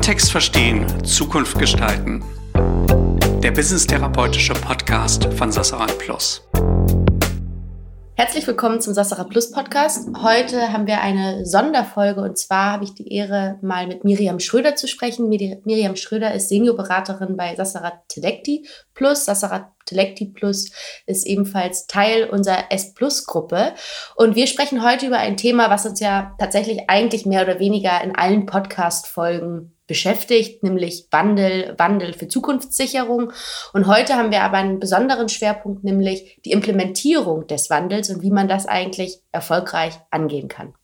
Kontext verstehen, Zukunft gestalten. Der Business-therapeutische Podcast von Sassaran Plus. Herzlich willkommen zum Sassara Plus Podcast. Heute haben wir eine Sonderfolge und zwar habe ich die Ehre, mal mit Miriam Schröder zu sprechen. Miriam Schröder ist Seniorberaterin bei Sassara Telecti Plus. Sassara Telecti Plus ist ebenfalls Teil unserer S Plus Gruppe. Und wir sprechen heute über ein Thema, was uns ja tatsächlich eigentlich mehr oder weniger in allen Podcast-Folgen beschäftigt, nämlich Wandel, Wandel für Zukunftssicherung. Und heute haben wir aber einen besonderen Schwerpunkt, nämlich die Implementierung des Wandels und wie man das eigentlich erfolgreich angehen kann.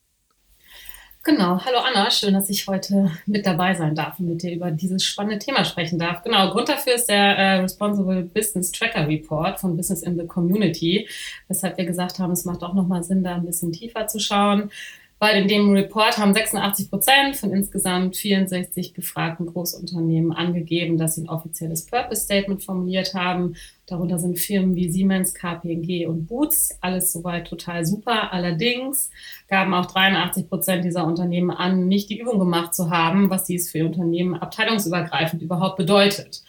Genau, hallo Anna, schön, dass ich heute mit dabei sein darf und mit dir über dieses spannende Thema sprechen darf. Genau, Grund dafür ist der äh, Responsible Business Tracker Report von Business in the Community, weshalb wir gesagt haben, es macht auch nochmal Sinn, da ein bisschen tiefer zu schauen weil in dem Report haben 86 Prozent von insgesamt 64 befragten Großunternehmen angegeben, dass sie ein offizielles Purpose Statement formuliert haben. Darunter sind Firmen wie Siemens, KPMG und Boots. Alles soweit total super. Allerdings gaben auch 83 Prozent dieser Unternehmen an, nicht die Übung gemacht zu haben, was dies für Unternehmen abteilungsübergreifend überhaupt bedeutet.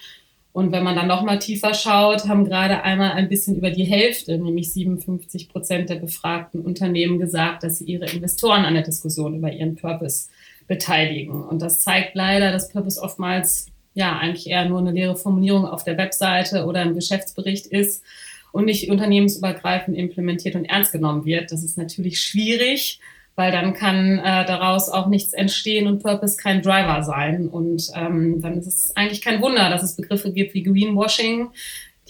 Und wenn man dann noch mal tiefer schaut, haben gerade einmal ein bisschen über die Hälfte, nämlich 57 Prozent der befragten Unternehmen gesagt, dass sie ihre Investoren an der Diskussion über ihren Purpose beteiligen. Und das zeigt leider, dass Purpose oftmals ja eigentlich eher nur eine leere Formulierung auf der Webseite oder im Geschäftsbericht ist und nicht unternehmensübergreifend implementiert und ernst genommen wird. Das ist natürlich schwierig, weil dann kann äh, daraus auch nichts entstehen und Purpose kein Driver sein. Und ähm, dann ist es eigentlich kein Wunder, dass es Begriffe gibt wie Greenwashing,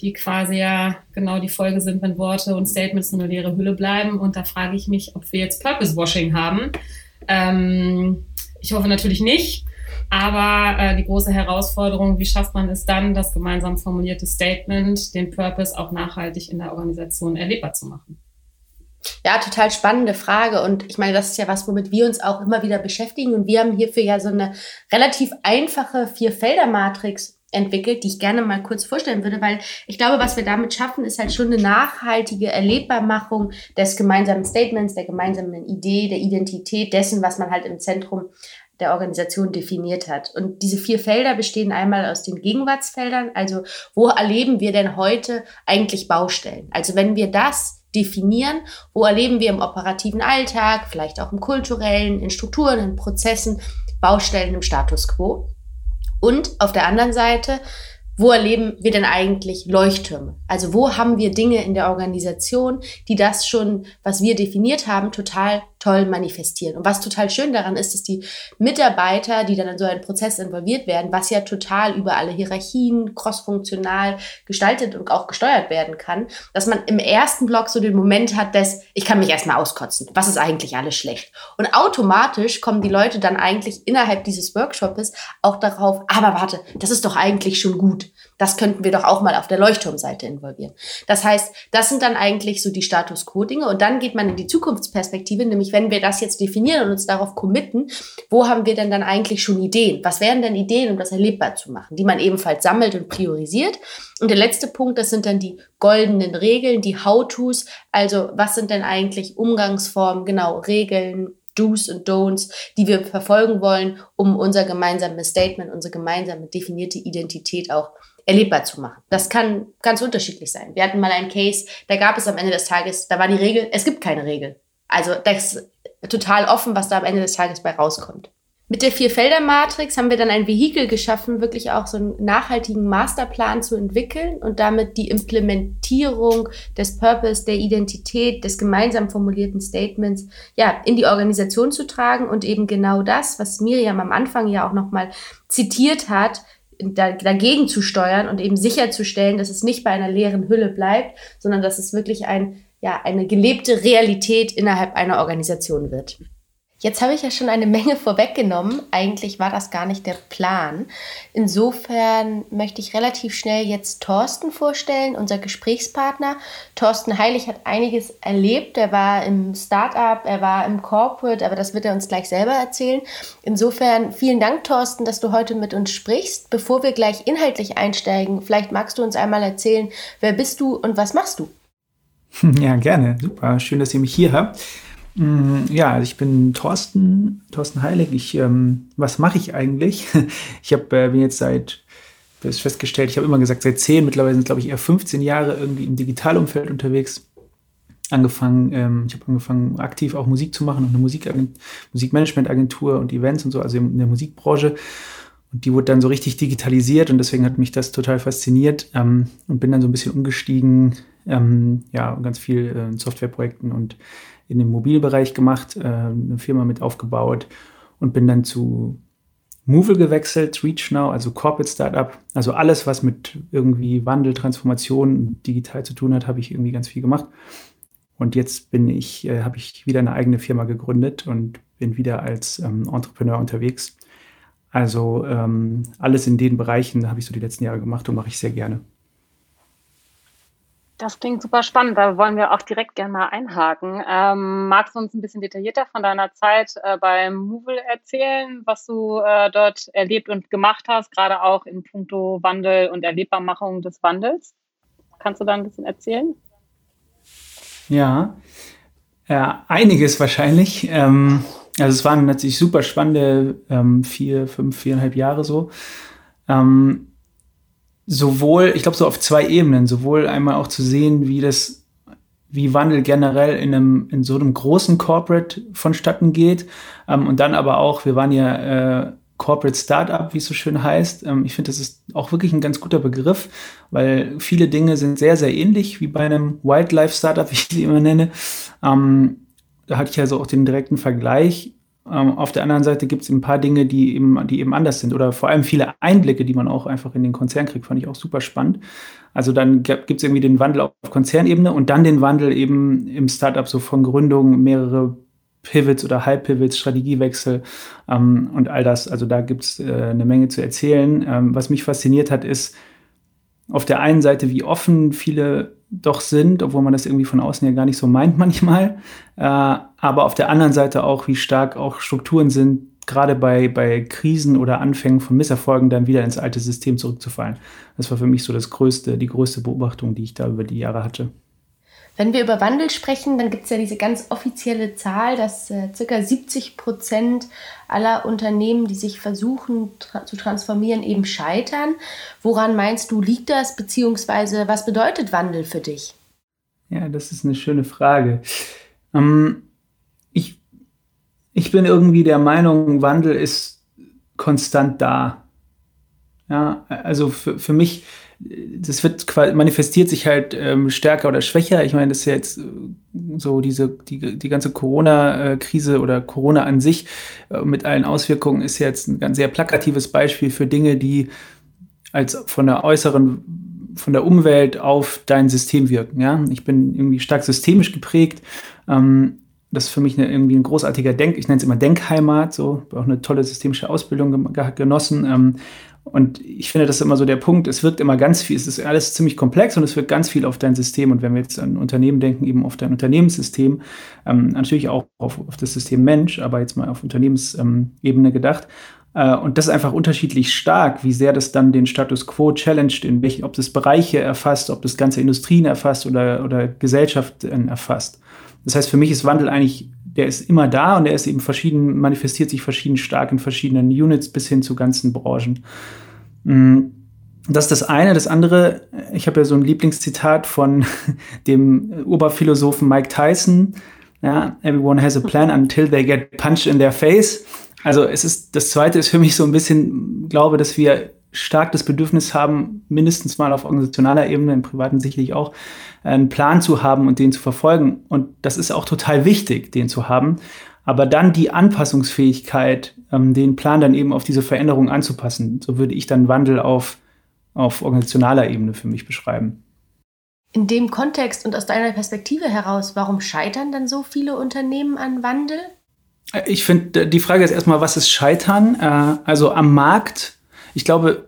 die quasi ja genau die Folge sind, wenn Worte und Statements nur eine leere Hülle bleiben. Und da frage ich mich, ob wir jetzt Purpose-Washing haben. Ähm, ich hoffe natürlich nicht. Aber äh, die große Herausforderung, wie schafft man es dann, das gemeinsam formulierte Statement, den Purpose auch nachhaltig in der Organisation erlebbar zu machen? Ja, total spannende Frage. Und ich meine, das ist ja was, womit wir uns auch immer wieder beschäftigen. Und wir haben hierfür ja so eine relativ einfache Vier-Felder-Matrix entwickelt, die ich gerne mal kurz vorstellen würde, weil ich glaube, was wir damit schaffen, ist halt schon eine nachhaltige Erlebbarmachung des gemeinsamen Statements, der gemeinsamen Idee, der Identität dessen, was man halt im Zentrum der Organisation definiert hat. Und diese vier Felder bestehen einmal aus den Gegenwartsfeldern, also wo erleben wir denn heute eigentlich Baustellen? Also wenn wir das definieren, wo erleben wir im operativen Alltag, vielleicht auch im kulturellen, in Strukturen, in Prozessen, Baustellen im Status quo. Und auf der anderen Seite, wo erleben wir denn eigentlich Leuchttürme? Also wo haben wir Dinge in der Organisation, die das schon, was wir definiert haben, total toll manifestieren. Und was total schön daran ist, dass die Mitarbeiter, die dann in so einen Prozess involviert werden, was ja total über alle Hierarchien crossfunktional gestaltet und auch gesteuert werden kann, dass man im ersten Block so den Moment hat, dass ich kann mich erstmal auskotzen. Was ist eigentlich alles schlecht? Und automatisch kommen die Leute dann eigentlich innerhalb dieses Workshops auch darauf, aber warte, das ist doch eigentlich schon gut. Das könnten wir doch auch mal auf der Leuchtturmseite involvieren. Das heißt, das sind dann eigentlich so die Status Quo-Dinge und dann geht man in die Zukunftsperspektive, nämlich wenn wir das jetzt definieren und uns darauf committen, wo haben wir denn dann eigentlich schon Ideen? Was wären denn Ideen, um das erlebbar zu machen, die man ebenfalls sammelt und priorisiert? Und der letzte Punkt, das sind dann die goldenen Regeln, die How-Tos, also was sind denn eigentlich Umgangsformen, genau, Regeln, Do's und Don'ts, die wir verfolgen wollen, um unser gemeinsames Statement, unsere gemeinsame definierte Identität auch erlebbar zu machen. Das kann ganz unterschiedlich sein. Wir hatten mal einen Case, da gab es am Ende des Tages, da war die Regel, es gibt keine Regel. Also das ist total offen, was da am Ende des Tages bei rauskommt. Mit der Vier-Felder-Matrix haben wir dann ein Vehikel geschaffen, wirklich auch so einen nachhaltigen Masterplan zu entwickeln und damit die Implementierung des Purpose, der Identität, des gemeinsam formulierten Statements, ja, in die Organisation zu tragen und eben genau das, was Miriam am Anfang ja auch nochmal zitiert hat, dagegen zu steuern und eben sicherzustellen, dass es nicht bei einer leeren Hülle bleibt, sondern dass es wirklich ein, ja, eine gelebte Realität innerhalb einer Organisation wird. Jetzt habe ich ja schon eine Menge vorweggenommen. Eigentlich war das gar nicht der Plan. Insofern möchte ich relativ schnell jetzt Thorsten vorstellen, unser Gesprächspartner. Thorsten Heilig hat einiges erlebt. Er war im Startup, er war im Corporate, aber das wird er uns gleich selber erzählen. Insofern vielen Dank, Thorsten, dass du heute mit uns sprichst. Bevor wir gleich inhaltlich einsteigen, vielleicht magst du uns einmal erzählen, wer bist du und was machst du? Ja, gerne. Super. Schön, dass ihr mich hier habt. Mm, ja, also ich bin Thorsten, Thorsten Heilig. Ich, ähm, was mache ich eigentlich? Ich hab, äh, bin jetzt seit, ist festgestellt, ich habe immer gesagt, seit zehn, mittlerweile sind glaube ich eher 15 Jahre irgendwie im Digitalumfeld unterwegs. Angefangen, ähm, ich habe angefangen, aktiv auch Musik zu machen und eine Musikagent Musikmanagementagentur und Events und so, also in der Musikbranche. Und die wurde dann so richtig digitalisiert und deswegen hat mich das total fasziniert ähm, und bin dann so ein bisschen umgestiegen, ähm, ja, ganz viel äh, in Softwareprojekten und in dem Mobilbereich gemacht, äh, eine Firma mit aufgebaut und bin dann zu Movil gewechselt, ReachNow, also Corporate Startup. Also alles, was mit irgendwie Wandel, Transformation, digital zu tun hat, habe ich irgendwie ganz viel gemacht. Und jetzt bin ich, äh, habe ich wieder eine eigene Firma gegründet und bin wieder als ähm, Entrepreneur unterwegs. Also ähm, alles in den Bereichen habe ich so die letzten Jahre gemacht und mache ich sehr gerne. Das klingt super spannend, da wollen wir auch direkt gerne mal einhaken. Ähm, magst du uns ein bisschen detaillierter von deiner Zeit äh, beim Movil erzählen, was du äh, dort erlebt und gemacht hast, gerade auch in puncto Wandel und Erlebbarmachung des Wandels? Kannst du da ein bisschen erzählen? Ja, ja einiges wahrscheinlich. Ähm, also es waren natürlich super spannende ähm, vier, fünf, viereinhalb Jahre so. Ähm, sowohl, ich glaube, so auf zwei Ebenen, sowohl einmal auch zu sehen, wie das, wie Wandel generell in einem, in so einem großen Corporate vonstatten geht. Ähm, und dann aber auch, wir waren ja äh, Corporate Startup, wie es so schön heißt. Ähm, ich finde, das ist auch wirklich ein ganz guter Begriff, weil viele Dinge sind sehr, sehr ähnlich wie bei einem Wildlife Startup, wie ich sie immer nenne. Ähm, da hatte ich also auch den direkten Vergleich. Ähm, auf der anderen Seite gibt es ein paar Dinge, die eben, die eben anders sind oder vor allem viele Einblicke, die man auch einfach in den Konzern kriegt, fand ich auch super spannend. Also dann gibt es irgendwie den Wandel auf Konzernebene und dann den Wandel eben im Startup so von Gründung, mehrere Pivots oder Halbpivots, Strategiewechsel ähm, und all das. Also da gibt es äh, eine Menge zu erzählen. Ähm, was mich fasziniert hat, ist auf der einen Seite, wie offen viele doch sind, obwohl man das irgendwie von außen ja gar nicht so meint manchmal. Äh, aber auf der anderen Seite auch, wie stark auch Strukturen sind, gerade bei, bei Krisen oder Anfängen von Misserfolgen dann wieder ins alte System zurückzufallen. Das war für mich so das größte, die größte Beobachtung, die ich da über die Jahre hatte. Wenn wir über Wandel sprechen, dann gibt es ja diese ganz offizielle Zahl, dass äh, ca. 70 Prozent aller Unternehmen, die sich versuchen tra zu transformieren, eben scheitern. Woran meinst du, liegt das, beziehungsweise was bedeutet Wandel für dich? Ja, das ist eine schöne Frage. Ähm, ich bin irgendwie der Meinung, Wandel ist konstant da. Ja, also für, für mich das wird manifestiert sich halt ähm, stärker oder schwächer. Ich meine, das ist ja jetzt äh, so diese, die, die ganze Corona-Krise oder Corona an sich äh, mit allen Auswirkungen ist jetzt ein ganz sehr plakatives Beispiel für Dinge, die als von der äußeren, von der Umwelt auf dein System wirken. Ja? Ich bin irgendwie stark systemisch geprägt. Ähm, das ist für mich eine, irgendwie ein großartiger Denk, ich nenne es immer Denkheimat, so auch eine tolle systemische Ausbildung genossen. Ähm, und ich finde, das ist immer so der Punkt. Es wirkt immer ganz viel, es ist alles ziemlich komplex und es wirkt ganz viel auf dein System. Und wenn wir jetzt an Unternehmen denken, eben auf dein Unternehmenssystem, ähm, natürlich auch auf, auf, das System Mensch, aber jetzt mal auf Unternehmensebene gedacht. Äh, und das ist einfach unterschiedlich stark, wie sehr das dann den Status quo challenged, in welchen, ob das Bereiche erfasst, ob das ganze Industrien erfasst oder, oder Gesellschaften erfasst. Das heißt, für mich ist Wandel eigentlich der ist immer da und der ist eben verschieden, manifestiert sich verschieden stark in verschiedenen Units bis hin zu ganzen Branchen. Mm, das ist das eine. Das andere, ich habe ja so ein Lieblingszitat von dem Oberphilosophen Mike Tyson. Ja, everyone has a plan until they get punched in their face. Also es ist, das zweite ist für mich so ein bisschen, glaube, dass wir stark das Bedürfnis haben, mindestens mal auf organisationaler Ebene, im Privaten sicherlich auch, einen Plan zu haben und den zu verfolgen. Und das ist auch total wichtig, den zu haben. Aber dann die Anpassungsfähigkeit, ähm, den Plan dann eben auf diese Veränderung anzupassen, so würde ich dann Wandel auf, auf organisationaler Ebene für mich beschreiben. In dem Kontext und aus deiner Perspektive heraus, warum scheitern dann so viele Unternehmen an Wandel? Ich finde, die Frage ist erstmal, was ist Scheitern? Äh, also am Markt, ich glaube,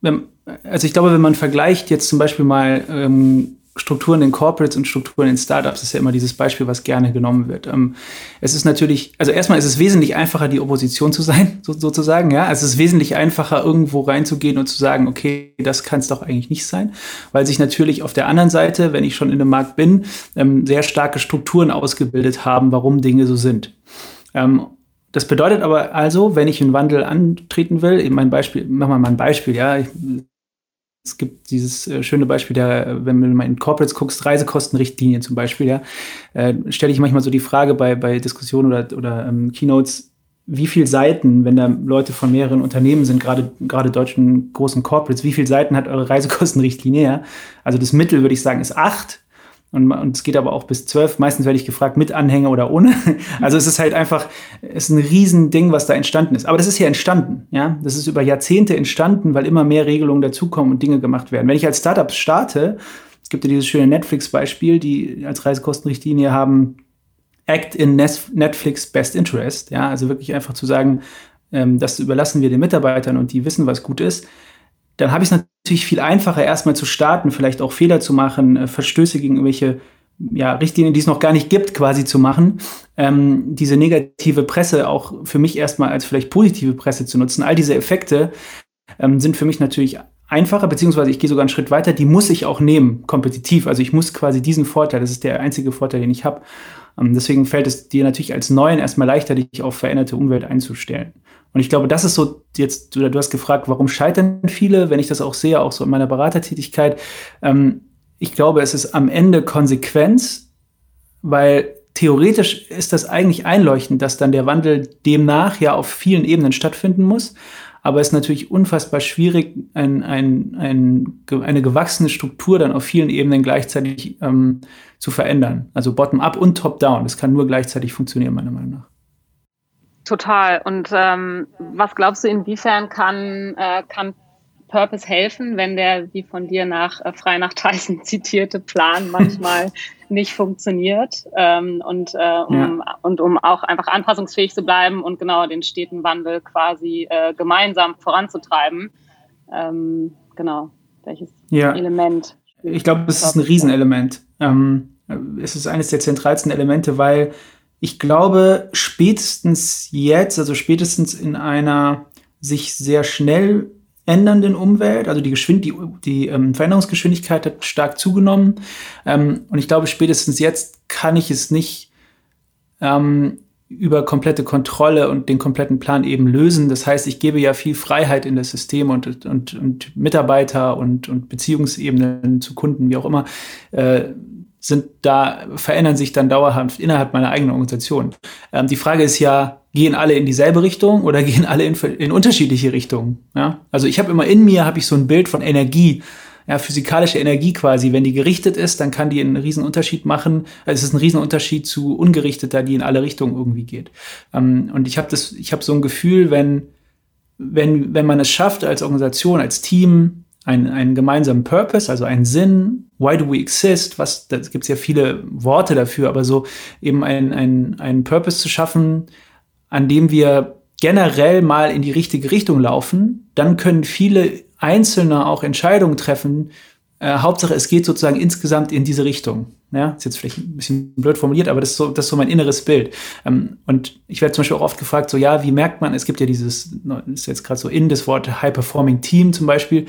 wenn, also ich glaube, wenn man vergleicht jetzt zum Beispiel mal ähm, Strukturen in Corporates und Strukturen in Startups ist ja immer dieses Beispiel, was gerne genommen wird. Ähm, es ist natürlich, also erstmal ist es wesentlich einfacher, die Opposition zu sein, so, sozusagen. Ja, es ist wesentlich einfacher, irgendwo reinzugehen und zu sagen, okay, das kann es doch eigentlich nicht sein, weil sich natürlich auf der anderen Seite, wenn ich schon in dem Markt bin, ähm, sehr starke Strukturen ausgebildet haben, warum Dinge so sind. Das bedeutet aber also, wenn ich einen Wandel antreten will, eben mein Beispiel, mach mal ein Beispiel, ja, ich, es gibt dieses äh, schöne Beispiel, der, wenn du mal in Corporates guckst, Reisekostenrichtlinien zum Beispiel, ja, äh, stelle ich manchmal so die Frage bei, bei Diskussionen oder, oder ähm, Keynotes, wie viele Seiten, wenn da Leute von mehreren Unternehmen sind, gerade gerade deutschen großen Corporates, wie viele Seiten hat eure Reisekostenrichtlinie? Ja? Also das Mittel, würde ich sagen, ist acht. Und, und es geht aber auch bis zwölf. Meistens werde ich gefragt, mit Anhänger oder ohne. Also es ist halt einfach, es ist ein Riesending, was da entstanden ist. Aber das ist ja entstanden, ja. Das ist über Jahrzehnte entstanden, weil immer mehr Regelungen dazukommen und Dinge gemacht werden. Wenn ich als Startup starte, es gibt ja dieses schöne Netflix-Beispiel, die als Reisekostenrichtlinie haben, Act in Netflix Best Interest, ja. Also wirklich einfach zu sagen, ähm, das überlassen wir den Mitarbeitern und die wissen, was gut ist dann habe ich es natürlich viel einfacher, erstmal zu starten, vielleicht auch Fehler zu machen, äh, Verstöße gegen irgendwelche ja, Richtlinien, die es noch gar nicht gibt, quasi zu machen. Ähm, diese negative Presse auch für mich erstmal als vielleicht positive Presse zu nutzen. All diese Effekte ähm, sind für mich natürlich einfacher, beziehungsweise ich gehe sogar einen Schritt weiter, die muss ich auch nehmen, kompetitiv. Also ich muss quasi diesen Vorteil, das ist der einzige Vorteil, den ich habe. Ähm, deswegen fällt es dir natürlich als Neuen erstmal leichter, dich auf veränderte Umwelt einzustellen. Und ich glaube, das ist so jetzt, du, du hast gefragt, warum scheitern viele, wenn ich das auch sehe, auch so in meiner Beratertätigkeit. Ähm, ich glaube, es ist am Ende Konsequenz, weil theoretisch ist das eigentlich einleuchtend, dass dann der Wandel demnach ja auf vielen Ebenen stattfinden muss. Aber es ist natürlich unfassbar schwierig, ein, ein, ein, eine gewachsene Struktur dann auf vielen Ebenen gleichzeitig ähm, zu verändern. Also bottom-up und top-down. Das kann nur gleichzeitig funktionieren, meiner Meinung nach. Total. Und ähm, was glaubst du, inwiefern kann, äh, kann Purpose helfen, wenn der, wie von dir nach äh, frei nach Tyson zitierte Plan manchmal nicht funktioniert ähm, und, äh, um, ja. und um auch einfach anpassungsfähig zu bleiben und genau den steten Wandel quasi äh, gemeinsam voranzutreiben. Ähm, genau, welches ja. Element? Ich glaube, es ist ein Riesenelement. Ähm, es ist eines der zentralsten Elemente, weil ich glaube, spätestens jetzt, also spätestens in einer sich sehr schnell ändernden Umwelt, also die, Geschwind die, die ähm, Veränderungsgeschwindigkeit hat stark zugenommen. Ähm, und ich glaube, spätestens jetzt kann ich es nicht ähm, über komplette Kontrolle und den kompletten Plan eben lösen. Das heißt, ich gebe ja viel Freiheit in das System und, und, und Mitarbeiter und, und Beziehungsebenen zu Kunden, wie auch immer, äh, sind da, verändern sich dann dauerhaft innerhalb meiner eigenen Organisation. Ähm, die Frage ist ja, gehen alle in dieselbe Richtung oder gehen alle in, in unterschiedliche Richtungen? Ja? Also ich habe immer in mir, habe ich so ein Bild von Energie, ja, physikalische Energie quasi. Wenn die gerichtet ist, dann kann die einen riesen Unterschied machen. Also es ist ein riesen Unterschied zu ungerichteter, die in alle Richtungen irgendwie geht. Ähm, und ich habe das, ich habe so ein Gefühl, wenn, wenn, wenn man es schafft, als Organisation, als Team, einen, einen gemeinsamen Purpose, also einen Sinn, why do we exist, was, da gibt es ja viele Worte dafür, aber so eben einen, einen, einen Purpose zu schaffen, an dem wir generell mal in die richtige Richtung laufen, dann können viele Einzelne auch Entscheidungen treffen. Äh, Hauptsache, es geht sozusagen insgesamt in diese Richtung. Ja, ist jetzt vielleicht ein bisschen blöd formuliert, aber das ist so, das ist so mein inneres Bild. Ähm, und ich werde zum Beispiel auch oft gefragt, so, ja, wie merkt man, es gibt ja dieses, ist jetzt gerade so in das Wort High-Performing Team zum Beispiel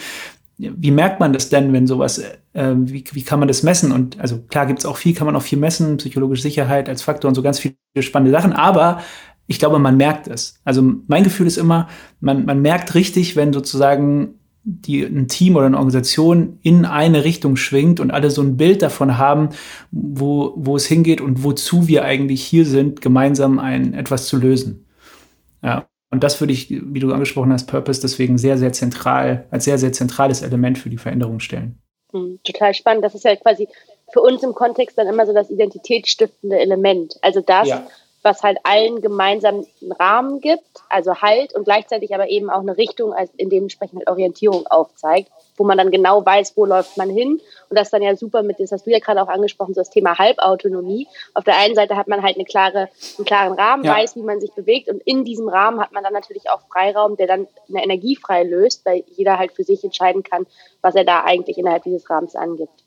wie merkt man das denn, wenn sowas, äh, wie, wie kann man das messen? Und also klar gibt es auch viel, kann man auch viel messen, psychologische Sicherheit als Faktor und so ganz viele spannende Sachen, aber ich glaube, man merkt es. Also mein Gefühl ist immer, man, man merkt richtig, wenn sozusagen die, ein Team oder eine Organisation in eine Richtung schwingt und alle so ein Bild davon haben, wo, wo es hingeht und wozu wir eigentlich hier sind, gemeinsam ein, etwas zu lösen. Ja. Und das würde ich, wie du angesprochen hast, Purpose deswegen sehr, sehr zentral, als sehr, sehr zentrales Element für die Veränderung stellen. Mhm, total spannend. Das ist ja quasi für uns im Kontext dann immer so das identitätsstiftende Element. Also das, ja. Was halt allen gemeinsam einen Rahmen gibt, also Halt und gleichzeitig aber eben auch eine Richtung, als in dementsprechend halt Orientierung aufzeigt wo man dann genau weiß, wo läuft man hin. Und das dann ja super mit, das hast du ja gerade auch angesprochen, so das Thema Halbautonomie. Auf der einen Seite hat man halt eine klare, einen klaren Rahmen, ja. weiß, wie man sich bewegt. Und in diesem Rahmen hat man dann natürlich auch Freiraum, der dann eine Energie frei löst, weil jeder halt für sich entscheiden kann, was er da eigentlich innerhalb dieses Rahmens angibt.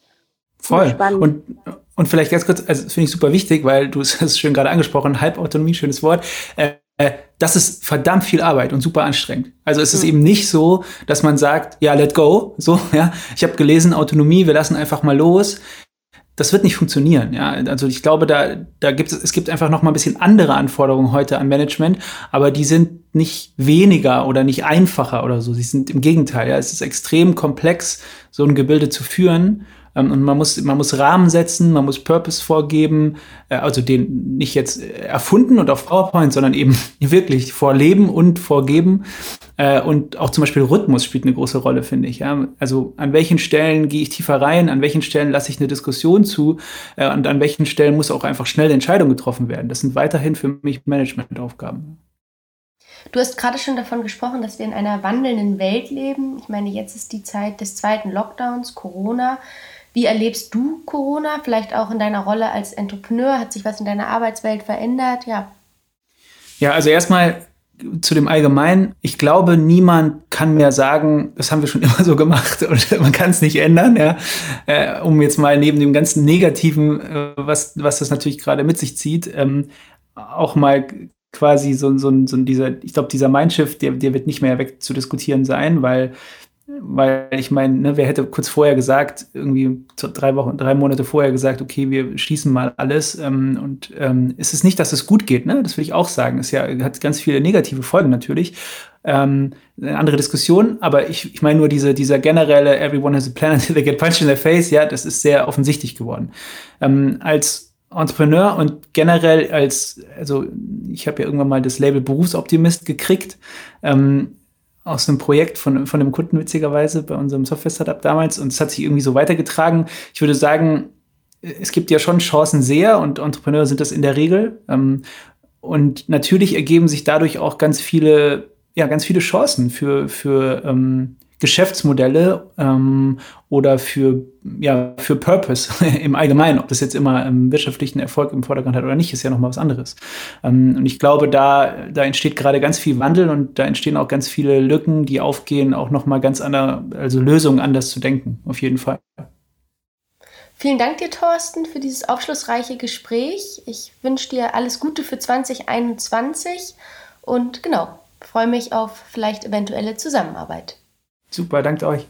Voll. Und, und vielleicht ganz kurz, also das finde ich super wichtig, weil du es hast schön gerade angesprochen, Halbautonomie, schönes Wort. Äh, äh, das ist verdammt viel Arbeit und super anstrengend. Also es ist mhm. eben nicht so, dass man sagt, ja, let go, so, ja. Ich habe gelesen, Autonomie, wir lassen einfach mal los das wird nicht funktionieren. Ja, also ich glaube, da, da gibt es, es gibt einfach noch mal ein bisschen andere Anforderungen heute an Management, aber die sind nicht weniger oder nicht einfacher oder so. Sie sind im Gegenteil. Ja, es ist extrem komplex, so ein Gebilde zu führen. Ähm, und man muss, man muss Rahmen setzen, man muss Purpose vorgeben, äh, also den nicht jetzt erfunden und auf PowerPoint, sondern eben wirklich vorleben und vorgeben. Äh, und auch zum Beispiel Rhythmus spielt eine große Rolle, finde ich. Ja? Also an welchen Stellen gehe ich tiefer rein, an welchen Stellen lasse ich eine Diskussion zu äh, und an welchen Stellen muss auch einfach schnell Entscheidung getroffen werden. Das sind weiterhin für mich Managementaufgaben. Du hast gerade schon davon gesprochen, dass wir in einer wandelnden Welt leben. Ich meine, jetzt ist die Zeit des zweiten Lockdowns, Corona. Wie erlebst du Corona? Vielleicht auch in deiner Rolle als Entrepreneur? Hat sich was in deiner Arbeitswelt verändert? Ja. Ja, also erstmal zu dem Allgemeinen. Ich glaube, niemand kann mehr sagen, das haben wir schon immer so gemacht und man kann es nicht ändern, ja. Äh, um jetzt mal neben dem ganzen Negativen, äh, was, was das natürlich gerade mit sich zieht, ähm, auch mal quasi so, so, so dieser, ich glaube, dieser Mindshift, der, der wird nicht mehr wegzudiskutieren sein, weil weil ich meine, ne, wer hätte kurz vorher gesagt, irgendwie drei Wochen, drei Monate vorher gesagt, okay, wir schließen mal alles. Ähm, und ähm, es ist nicht, dass es gut geht, ne? Das will ich auch sagen. Es ja, hat ganz viele negative Folgen natürlich. Ähm, eine andere Diskussion, aber ich, ich meine nur diese, dieser generelle Everyone has a plan until they get punched in the face, ja, das ist sehr offensichtlich geworden. Ähm, als Entrepreneur und generell als, also ich habe ja irgendwann mal das Label Berufsoptimist gekriegt. Ähm, aus einem Projekt von, von einem Kunden witzigerweise bei unserem Software-Startup damals und es hat sich irgendwie so weitergetragen. Ich würde sagen, es gibt ja schon Chancen sehr und Entrepreneure sind das in der Regel. Ähm, und natürlich ergeben sich dadurch auch ganz viele, ja, ganz viele Chancen für, für ähm, Geschäftsmodelle ähm, oder für, ja, für Purpose im Allgemeinen. Ob das jetzt immer ähm, wirtschaftlichen Erfolg im Vordergrund hat oder nicht, ist ja nochmal was anderes. Ähm, und ich glaube, da, da entsteht gerade ganz viel Wandel und da entstehen auch ganz viele Lücken, die aufgehen, auch nochmal ganz andere, also Lösungen anders zu denken, auf jeden Fall. Vielen Dank dir, Thorsten, für dieses aufschlussreiche Gespräch. Ich wünsche dir alles Gute für 2021 und genau, freue mich auf vielleicht eventuelle Zusammenarbeit. Super, danke euch.